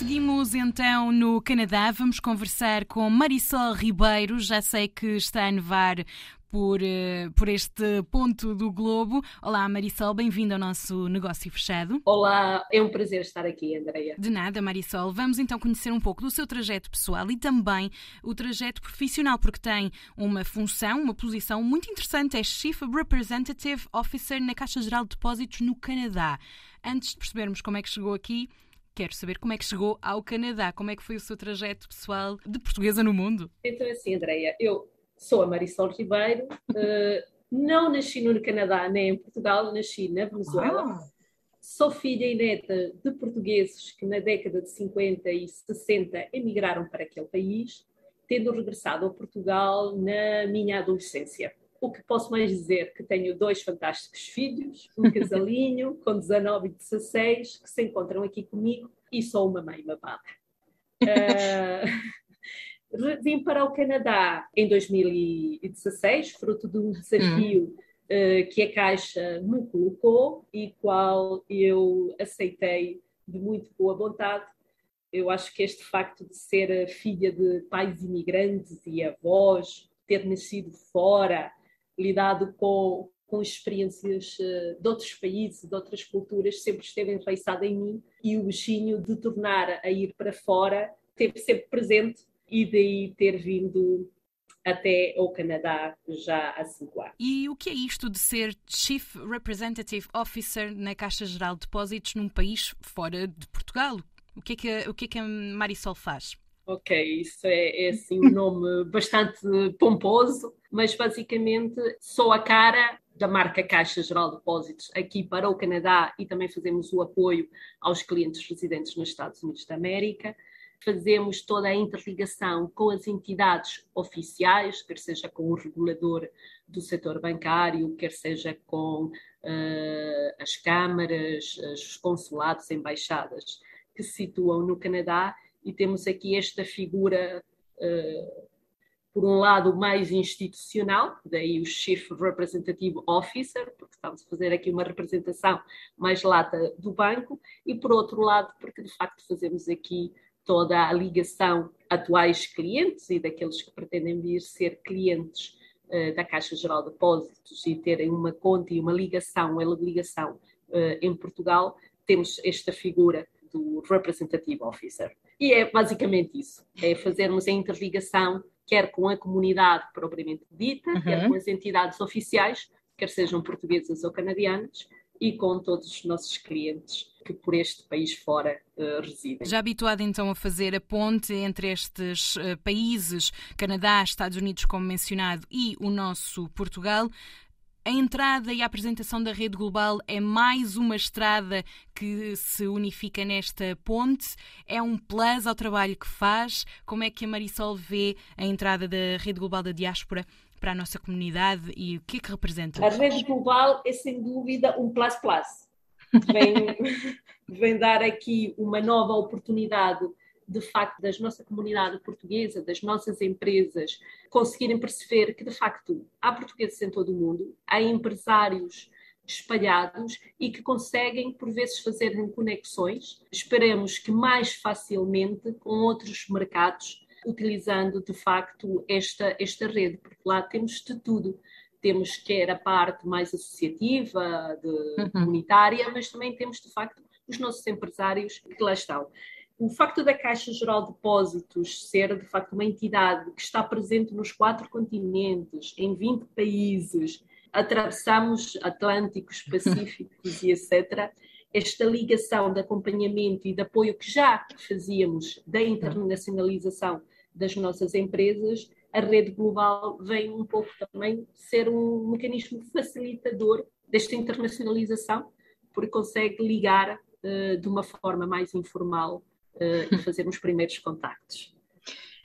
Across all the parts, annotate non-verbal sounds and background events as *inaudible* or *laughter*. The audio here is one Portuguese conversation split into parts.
Seguimos então no Canadá. Vamos conversar com Marisol Ribeiro. Já sei que está a nevar por, uh, por este ponto do globo. Olá, Marisol, bem-vinda ao nosso negócio fechado. Olá, é um prazer estar aqui, Andreia. De nada, Marisol. Vamos então conhecer um pouco do seu trajeto pessoal e também o trajeto profissional, porque tem uma função, uma posição muito interessante, é Chief Representative Officer na Caixa Geral de Depósitos no Canadá. Antes de percebermos como é que chegou aqui, quero saber como é que chegou ao Canadá, como é que foi o seu trajeto pessoal de portuguesa no mundo. Então, assim, Andreia, eu sou a Marisol Ribeiro, uh, não nasci no Canadá nem em Portugal, nasci na Venezuela. Ah. Sou filha e neta de portugueses que na década de 50 e 60 emigraram para aquele país, tendo regressado a Portugal na minha adolescência. O que posso mais dizer? Que tenho dois fantásticos filhos, um *laughs* casalinho com 19 e 16, que se encontram aqui comigo, e sou uma mãe babada. Uh, *laughs* Vim para o Canadá em 2016, fruto de um desafio uh, que a Caixa me colocou e qual eu aceitei de muito boa vontade. Eu acho que este facto de ser filha de pais imigrantes e avós, ter nascido fora, lidado com, com experiências uh, de outros países, de outras culturas, sempre esteve enraizado em mim e o bichinho de tornar a ir para fora esteve sempre presente e daí ter vindo até ao Canadá já há cinco anos. E o que é isto de ser Chief Representative Officer na Caixa Geral de Depósitos num país fora de Portugal? O que é que, o que, é que a Marisol faz? Ok, isso é, é assim um nome *laughs* bastante pomposo, mas basicamente sou a cara da marca Caixa Geral de Depósitos aqui para o Canadá e também fazemos o apoio aos clientes residentes nos Estados Unidos da América. Fazemos toda a interligação com as entidades oficiais, quer seja com o regulador do setor bancário, quer seja com uh, as câmaras, os consulados, embaixadas que se situam no Canadá, e temos aqui esta figura, uh, por um lado, mais institucional, daí o Chief Representative Officer, porque estamos a fazer aqui uma representação mais lata do banco, e por outro lado, porque de facto fazemos aqui toda a ligação atuais clientes e daqueles que pretendem vir ser clientes uh, da Caixa Geral de Depósitos e terem uma conta e uma ligação, uma ligação uh, em Portugal, temos esta figura do Representative Officer. E é basicamente isso, é fazermos a interligação quer com a comunidade propriamente dita, uhum. quer com as entidades oficiais, quer sejam portuguesas ou canadianas, e com todos os nossos clientes que por este país fora uh, residem. Já habituado então a fazer a ponte entre estes uh, países, Canadá, Estados Unidos, como mencionado, e o nosso Portugal, a entrada e a apresentação da rede global é mais uma estrada que se unifica nesta ponte? É um plus ao trabalho que faz? Como é que a Marisol vê a entrada da rede global da diáspora para a nossa comunidade e o que é que representa? A rede global é sem dúvida um plus plus. Vem, *laughs* vem dar aqui uma nova oportunidade de facto da nossa comunidade portuguesa, das nossas empresas, conseguirem perceber que de facto há portugueses em todo o mundo, há empresários espalhados e que conseguem por vezes fazer conexões, esperemos que mais facilmente com outros mercados utilizando de facto esta, esta rede, porque lá temos de tudo. Temos quer a parte mais associativa, de, uhum. comunitária, mas também temos de facto os nossos empresários que lá estão. O facto da Caixa Geral de Depósitos ser de facto uma entidade que está presente nos quatro continentes, em 20 países, atravessamos Atlânticos, *laughs* Pacíficos e etc esta ligação de acompanhamento e de apoio que já fazíamos da internacionalização das nossas empresas, a rede global vem um pouco também ser um mecanismo facilitador desta internacionalização, porque consegue ligar uh, de uma forma mais informal uh, e fazer os primeiros contactos.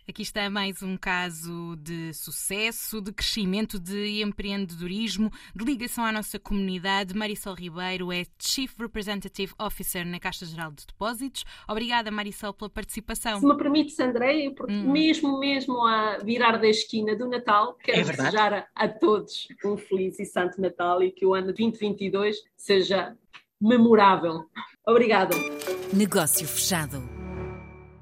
Aqui está mais um caso de sucesso, de crescimento, de empreendedorismo, de ligação à nossa comunidade. Marisol Ribeiro é Chief Representative Officer na Caixa Geral de Depósitos. Obrigada, Marisol, pela participação. Se me permites, André, porque hum. mesmo, mesmo a virar da esquina do Natal, quero é desejar a, a todos um feliz e santo Natal e que o ano 2022 seja memorável. Obrigada. Negócio fechado.